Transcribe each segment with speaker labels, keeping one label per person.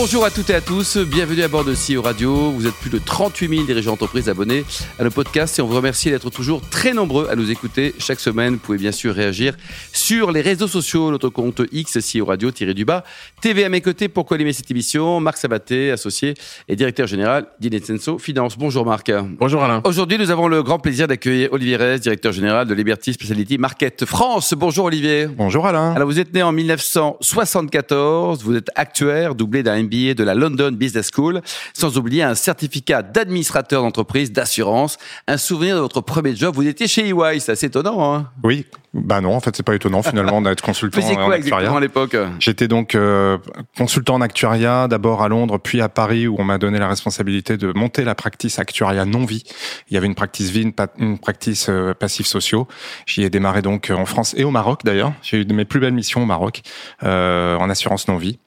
Speaker 1: Bonjour à toutes et à tous, bienvenue à bord de CEO Radio. Vous êtes plus de 38 000 dirigeants d'entreprise abonnés à nos podcasts et on vous remercie d'être toujours très nombreux à nous écouter chaque semaine. Vous pouvez bien sûr réagir sur les réseaux sociaux, notre compte X CEO Radio tiré du bas. TV à mes côtés pour co-animer cette émission, Marc Sabaté, associé et directeur général d'Inetsenso Finance. Bonjour Marc.
Speaker 2: Bonjour Alain.
Speaker 1: Aujourd'hui, nous avons le grand plaisir d'accueillir Olivier Rez, directeur général de Liberty Speciality Market France. Bonjour Olivier.
Speaker 2: Bonjour Alain.
Speaker 1: Alors vous êtes né en 1974, vous êtes actuaire, doublé d'un MBA de la London Business School, sans oublier un certificat d'administrateur d'entreprise, d'assurance. Un souvenir de votre premier job, vous étiez chez EY, c'est assez étonnant. Hein
Speaker 2: oui, bah non, en fait c'est pas étonnant finalement d'être consultant
Speaker 1: quoi exactement à l'époque
Speaker 2: J'étais donc euh, consultant en actuariat, d'abord à Londres, puis à Paris, où on m'a donné la responsabilité de monter la practice actuariat non-vie. Il y avait une practice vie, une, une practice euh, passifs sociaux. J'y ai démarré donc en France et au Maroc d'ailleurs. J'ai eu mes plus belles missions au Maroc euh, en assurance non-vie.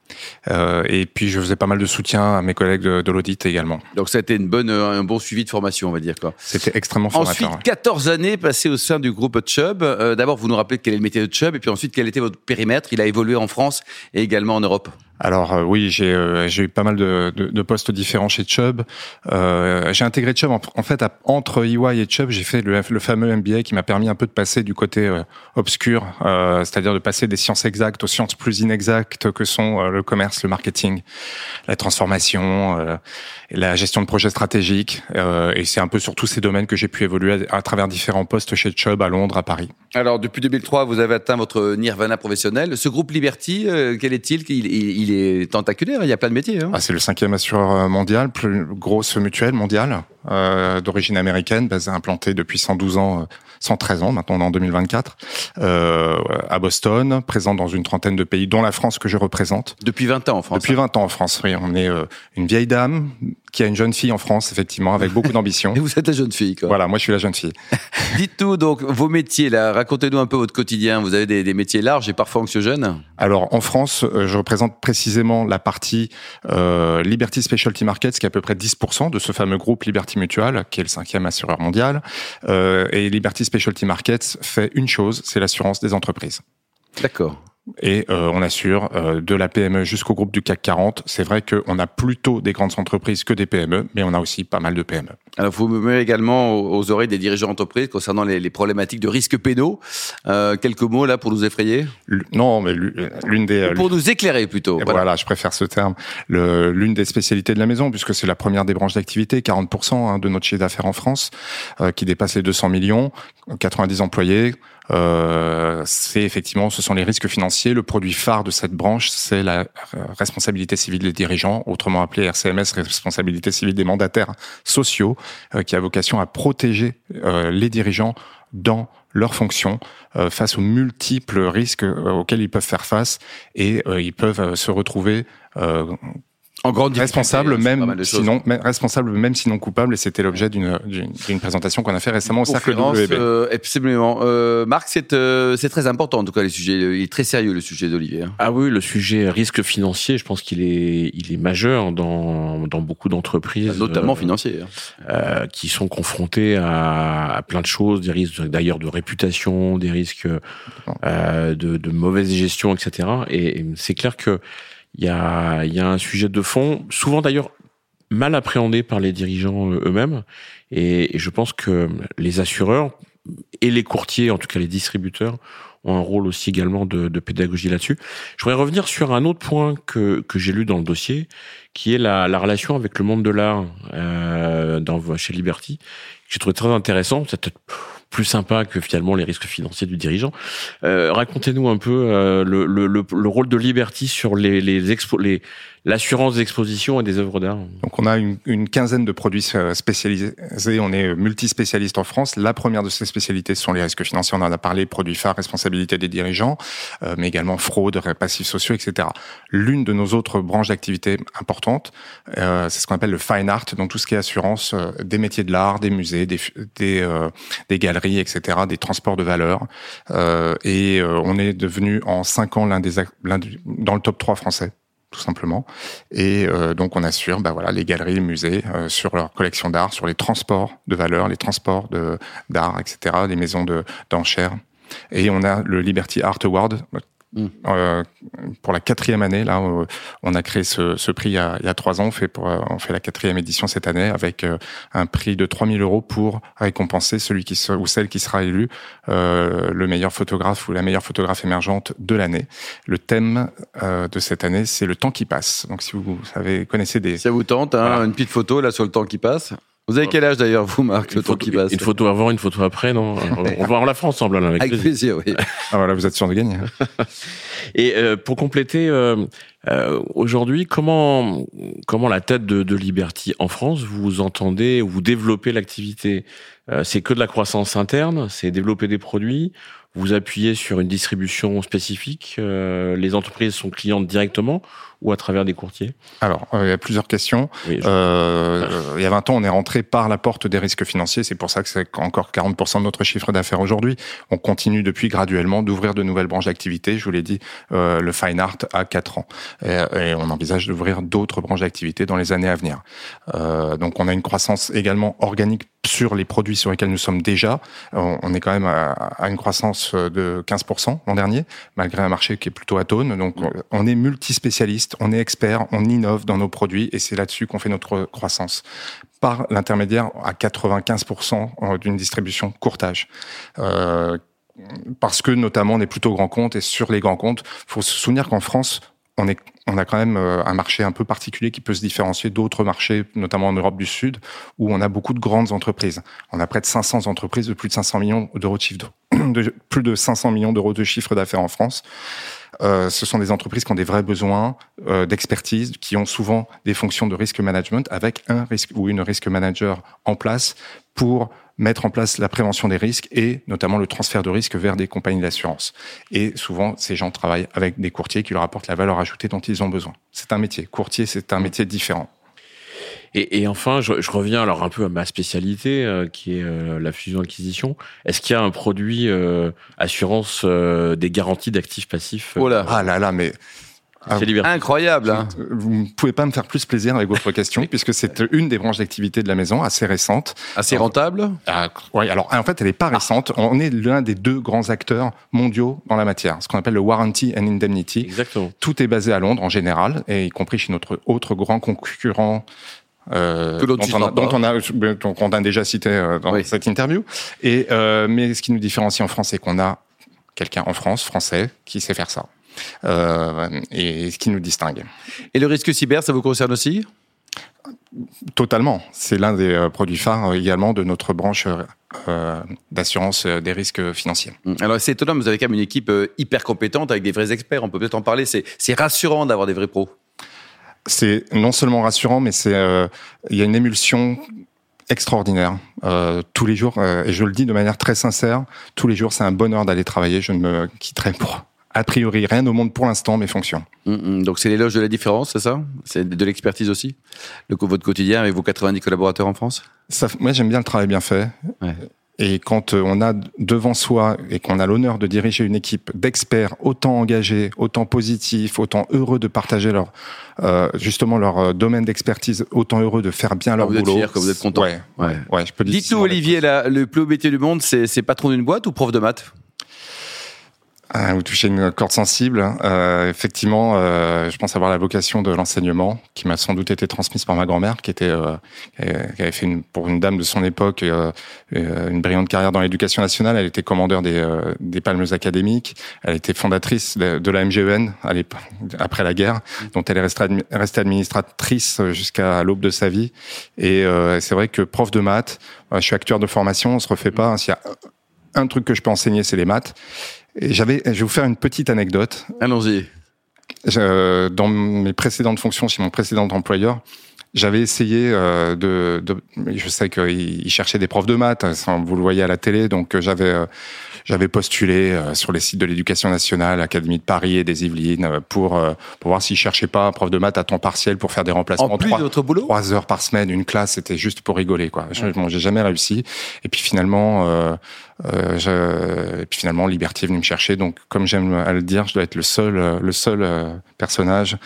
Speaker 2: Euh, et puis je faisais pas mal de soutien à mes collègues de, de l'audit également.
Speaker 1: Donc ça a été une bonne, euh, un bon suivi de formation, on va dire quoi.
Speaker 2: C'était extrêmement formateur.
Speaker 1: Ensuite, 14 années passées au sein du groupe Chubb. Euh, D'abord, vous nous rappelez quel est le métier de Chubb, et puis ensuite quel était votre périmètre? Il a évolué en France et également en Europe.
Speaker 2: Alors euh, oui, j'ai euh, eu pas mal de, de, de, postes différents chez Chubb. Euh, j'ai intégré Chubb en, fait entre EY et Chubb, j'ai fait le, le, fameux MBA qui m'a permis un peu de passer du côté euh, obscur, c'est-à-dire de passer des sciences exactes aux sciences plus inexactes que sont le commerce, le marketing, la transformation, la gestion de projets stratégiques. et c'est un peu sur tous ces domaines que j'ai pu évoluer à, travers différents postes chez Chubb à Londres, à Paris.
Speaker 1: Alors depuis 2003, vous avez atteint votre nirvana professionnel. Ce groupe Liberty, quel est-il? Il, il tentaculaire, il y a plein de métiers. Hein.
Speaker 2: Ah, c'est le cinquième assureur mondial, plus grosse mutuelle mondiale, euh, d'origine américaine, basée implantée depuis 112 ans, 113 ans, maintenant on est en 2024, euh, à Boston, présent dans une trentaine de pays, dont la France que je représente.
Speaker 1: Depuis 20 ans en France
Speaker 2: Depuis 20 ans en France, oui. On est euh, une vieille dame qui a une jeune fille en France, effectivement, avec beaucoup d'ambition.
Speaker 1: Et vous êtes la jeune fille, quoi.
Speaker 2: Voilà, moi je suis la jeune fille.
Speaker 1: Dites-nous donc vos métiers, là. Racontez-nous un peu votre quotidien. Vous avez des, des métiers larges et parfois anxiogènes
Speaker 2: Alors, en France, euh, je représente précisément la partie euh, Liberty Specialty Markets, qui est à peu près 10% de ce fameux groupe Liberty Mutual, qui est le cinquième assureur mondial. Euh, et Liberty Specialty Markets fait une chose, c'est l'assurance des entreprises.
Speaker 1: D'accord
Speaker 2: et euh, on assure euh, de la PME jusqu'au groupe du CAC 40. C'est vrai qu'on a plutôt des grandes entreprises que des PME, mais on a aussi pas mal de PME.
Speaker 1: Alors, vous me mettez également aux, oreilles des dirigeants d'entreprise concernant les, les, problématiques de risque pénaux. Euh, quelques mots là pour nous effrayer?
Speaker 2: Non, mais l'une des...
Speaker 1: Pour nous éclairer plutôt.
Speaker 2: Voilà. voilà. je préfère ce terme. L'une des spécialités de la maison, puisque c'est la première des branches d'activité, 40% hein, de notre chiffre d'affaires en France, euh, qui dépasse les 200 millions, 90 employés, euh, c'est effectivement, ce sont les risques financiers. Le produit phare de cette branche, c'est la responsabilité civile des dirigeants, autrement appelée RCMS, responsabilité civile des mandataires sociaux, euh, qui a vocation à protéger euh, les dirigeants dans leurs fonctions euh, face aux multiples risques auxquels ils peuvent faire face et ils peuvent se retrouver
Speaker 1: en grande
Speaker 2: responsable même sinon responsable même sinon coupable et c'était l'objet d'une d'une présentation qu'on a fait récemment au cercle WB.
Speaker 1: Euh, absolument. Euh, Marc, c'est euh, c'est très important en tout cas les sujets. Il est très sérieux le sujet d'Olivier. Hein.
Speaker 3: Ah oui, le sujet risque financier, je pense qu'il est il est majeur dans dans beaucoup d'entreprises,
Speaker 1: notamment euh, financiers,
Speaker 3: hein. euh, qui sont confrontées à, à, plein de choses, des risques d'ailleurs de réputation, des risques de, de mauvaise gestion, etc. Et, et c'est clair que il y a, y a un sujet de fond, souvent d'ailleurs mal appréhendé par les dirigeants euh, eux-mêmes. Et, je pense que les assureurs et les courtiers, en tout cas les distributeurs, ont un rôle aussi également de, pédagogie là-dessus. Je voudrais revenir sur un autre point que, que j'ai lu dans le dossier, qui est la, la relation avec le monde de l'art euh, dans, chez Liberty, que j'ai trouvé très intéressant. Plus sympa que finalement les risques financiers du dirigeant. Euh, Racontez-nous un peu euh, le, le, le, rôle de Liberty sur les, les, les l'assurance d'exposition et des œuvres d'art.
Speaker 2: Donc on a une, une, quinzaine de produits euh, spécialisés. On est multispécialiste en France. La première de ces spécialités sont les risques financiers. On en a parlé, produits phares, responsabilité des dirigeants, euh, mais également fraude, passifs sociaux, etc. L'une de nos autres branches d'activité importantes, euh, c'est ce qu'on appelle le fine art, donc tout ce qui est assurance euh, des métiers de l'art, des musées, des, des, des galeries, etc., des transports de valeur. et on est devenu en cinq ans l'un des, l'un dans le top 3 français tout simplement. Et euh, donc on assure bah voilà, les galeries, les musées euh, sur leur collection d'art, sur les transports de valeurs, les transports d'art, etc., les maisons de d'enchères. Et on a le Liberty Art Award Mm. Euh, pour la quatrième année, là, euh, on a créé ce, ce prix il y, a, il y, a, trois ans. On fait, pour, euh, on fait la quatrième édition cette année avec un prix de 3000 euros pour récompenser celui qui ou celle qui sera élu euh, le meilleur photographe ou la meilleure photographe émergente de l'année. Le thème euh, de cette année, c'est le temps qui passe. Donc, si vous savez, connaissez des...
Speaker 1: Ça vous tente, hein, une petite photo là sur le temps qui passe vous avez quel âge d'ailleurs, vous, Marc, le temps qui passe
Speaker 3: Une photo avant, une photo après, non? On va la France ensemble, avec,
Speaker 1: avec plaisir. oui.
Speaker 2: Ah voilà, vous êtes sûr de gagner.
Speaker 3: Et euh, pour compléter, euh, euh, aujourd'hui, comment comment la tête de, de, Liberty en France, vous entendez, vous développez l'activité? Euh, C'est que de la croissance interne, c'est développer des produits, vous appuyez sur une distribution spécifique, euh, les entreprises sont clientes directement ou à travers des courtiers
Speaker 2: Alors, euh, il y a plusieurs questions. euh, il y a 20 ans, on est rentré par la porte des risques financiers. C'est pour ça que c'est encore 40% de notre chiffre d'affaires aujourd'hui. On continue depuis graduellement d'ouvrir de nouvelles branches d'activité. Je vous l'ai dit, euh, le fine art a 4 ans. Et, et on envisage d'ouvrir d'autres branches d'activité dans les années à venir. Euh, donc, on a une croissance également organique sur les produits sur lesquels nous sommes déjà. On est quand même à, à une croissance de 15% l'an dernier, malgré un marché qui est plutôt atone. Donc, on est multispécialiste on est expert, on innove dans nos produits et c'est là-dessus qu'on fait notre croissance par l'intermédiaire à 95% d'une distribution courtage. Euh, parce que notamment on est plutôt grand compte et sur les grands comptes, faut se souvenir qu'en France, on a quand même euh, un marché un peu particulier qui peut se différencier d'autres marchés, notamment en Europe du Sud, où on a beaucoup de grandes entreprises. On a près de 500 entreprises de plus de 500 millions d'euros de chiffre, de, plus de 500 millions d'euros de chiffre d'affaires en France. Euh, ce sont des entreprises qui ont des vrais besoins euh, d'expertise, qui ont souvent des fonctions de risk management avec un risque ou une risk manager en place pour mettre en place la prévention des risques et notamment le transfert de risques vers des compagnies d'assurance. Et souvent, ces gens travaillent avec des courtiers qui leur apportent la valeur ajoutée dont ils ont besoin. C'est un métier. Courtier, c'est un métier différent.
Speaker 3: Et, et, enfin, je, je, reviens alors un peu à ma spécialité, euh, qui est euh, la fusion-acquisition. Est-ce qu'il y a un produit euh, assurance euh, des garanties d'actifs passifs
Speaker 2: Oh là Ah là là, mais
Speaker 1: ah, incroyable. Hein.
Speaker 2: Vous ne pouvez pas me faire plus plaisir avec votre question, puisque c'est une des branches d'activité de la maison, assez récente.
Speaker 1: Assez rentable
Speaker 2: ah, Oui, alors en fait, elle n'est pas récente. On est l'un des deux grands acteurs mondiaux dans la matière, ce qu'on appelle le warranty and indemnity.
Speaker 3: Exactement.
Speaker 2: Tout est basé à Londres en général, et y compris chez notre autre grand concurrent euh, dont, on a, dont, on a, dont on a déjà cité euh, dans oui. cette interview. Et euh, mais ce qui nous différencie en France, c'est qu'on a quelqu'un en France, français, qui sait faire ça. Euh, et ce qui nous distingue.
Speaker 1: Et le risque cyber, ça vous concerne aussi?
Speaker 2: Totalement. C'est l'un des euh, produits phares également de notre branche euh, d'assurance euh, des risques financiers.
Speaker 1: Mmh. Alors c'est étonnant, vous avez quand même une équipe euh, hyper compétente avec des vrais experts. On peut peut-être en parler. C'est rassurant d'avoir des vrais pros
Speaker 2: c'est non seulement rassurant, mais c'est euh, il y a une émulsion extraordinaire euh, tous les jours euh, et je le dis de manière très sincère tous les jours c'est un bonheur d'aller travailler je ne me quitterai pour a priori rien au monde pour l'instant mes fonctions
Speaker 1: mmh, mmh. donc c'est l'éloge de la différence c'est ça? C'est de l'expertise aussi? Le votre quotidien avec vos 90 collaborateurs en France?
Speaker 2: Ça, moi j'aime bien le travail bien fait. Ouais. Et quand euh, on a devant soi et qu'on a l'honneur de diriger une équipe d'experts autant engagés, autant positifs, autant heureux de partager leur euh, justement leur euh, domaine d'expertise, autant heureux de faire bien leur
Speaker 1: vous
Speaker 2: boulot.
Speaker 1: Êtes fier, que vous êtes content.
Speaker 2: Ouais, ouais. ouais je peux
Speaker 1: Dites-nous, Olivier, la, le plus haut métier du monde, c'est patron d'une boîte ou prof de maths?
Speaker 2: Ah, vous touchez une corde sensible. Euh, effectivement, euh, je pense avoir la vocation de l'enseignement, qui m'a sans doute été transmise par ma grand-mère, qui était, euh, qui avait fait une, pour une dame de son époque euh, une brillante carrière dans l'éducation nationale. Elle était commandeur des, euh, des palmes académiques. Elle était fondatrice de, la MGEN après la guerre, dont elle est restée, restée administratrice jusqu'à l'aube de sa vie. Et euh, c'est vrai que prof de maths, je suis acteur de formation, on se refait pas. A un truc que je peux enseigner, c'est les maths. J'avais, je vais vous faire une petite anecdote.
Speaker 1: Allons-y.
Speaker 2: Dans mes précédentes fonctions chez mon précédent employeur, j'avais essayé euh, de, de, je sais qu'il cherchait des profs de maths, vous le voyez à la télé, donc euh, j'avais euh, j'avais postulé sur les sites de l'éducation nationale, Académie de Paris et des Yvelines, pour pour voir s'il cherchait pas un prof de maths à temps partiel pour faire des remplacements.
Speaker 1: En plus
Speaker 2: trois,
Speaker 1: de votre boulot?
Speaker 2: Trois heures par semaine, une classe, c'était juste pour rigoler, quoi. Je, bon, j'ai jamais réussi. Et puis finalement. Euh, Euh, je... Et puis finalement, Liberty est venu me chercher. Donc, comme j'aime à le dire, je dois être le seul, le seul personnage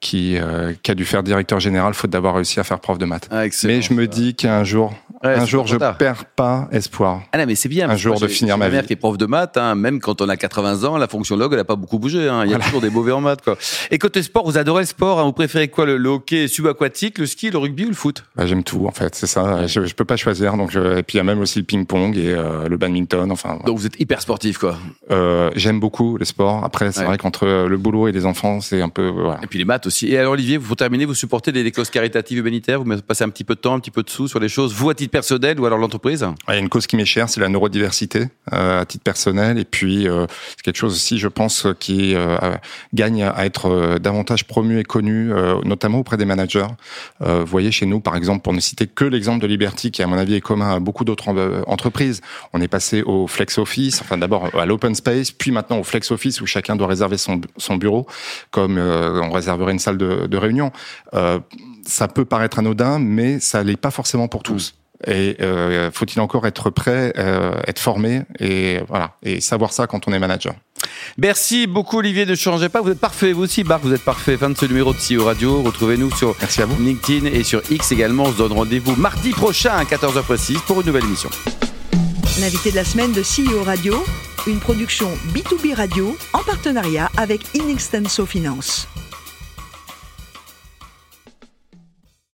Speaker 2: qui, euh, qui a dû faire directeur général faute d'avoir réussi à faire prof de maths.
Speaker 1: Ah,
Speaker 2: mais je me dis qu'un jour, un jour, je perds pas espoir.
Speaker 1: Ah non, mais c'est bien.
Speaker 2: Un jour de finir ma vie. Ma
Speaker 1: mère qui est prof de maths, hein, même quand on a 80 ans, la fonction log, elle a pas beaucoup bougé. Hein. Il y a toujours des mauvais en maths. Quoi. Et côté sport, vous adorez le sport. Hein. Vous préférez quoi le, hockey subaquatique, le ski, le rugby ou le foot?
Speaker 2: Bah, J'aime tout en fait. C'est ça. Je, je peux pas choisir. Donc, je... et puis il y a même aussi le ping-pong et euh, le badminton. Enfin.
Speaker 1: Donc vous êtes hyper sportif, quoi.
Speaker 2: Euh, J'aime beaucoup les sports. Après, c'est vrai qu'entre le boulot et les enfants, c'est un peu.
Speaker 1: Et puis les maths aussi. Et alors Olivier, pour terminer, vous supportez des, causes caritatives humanitaires? Vous passez un petit peu de temps, un petit peu de sous sur les choses, vous à titre personnel ou alors l'entreprise?
Speaker 2: Il y a une cause qui m'est chère, c'est la neurodiversité euh, à titre personnel. Et puis, euh, c'est quelque chose aussi, je pense, qui euh, gagne à être davantage promu et connu, notamment auprès des managers. vous voyez, chez nous, par exemple, pour ne citer que l'exemple de Liberty, qui à mon avis est commun à beaucoup d'autres entreprises, on est passé au flex office, enfin d'abord à l'open space, puis maintenant au flex office où chacun doit réserver son, son bureau, comme on réserverait une salle de, de réunion euh, ça peut paraître anodin, mais ça l'est pas forcément pour tous. Et euh, faut-il encore être prêt, euh, être formé et voilà et savoir ça quand on est manager?
Speaker 1: Merci beaucoup Olivier, ne changez pas, vous êtes parfait, vous aussi Bart, vous êtes parfait. Fin de ce numéro de CEO Radio, retrouvez-nous sur
Speaker 2: Merci à vous.
Speaker 1: LinkedIn et sur X également. On se donne rendez-vous mardi prochain à 14h précise pour une nouvelle émission.
Speaker 4: L'invité de la semaine de CEO Radio, une production B2B Radio en partenariat avec Inextenso Finance.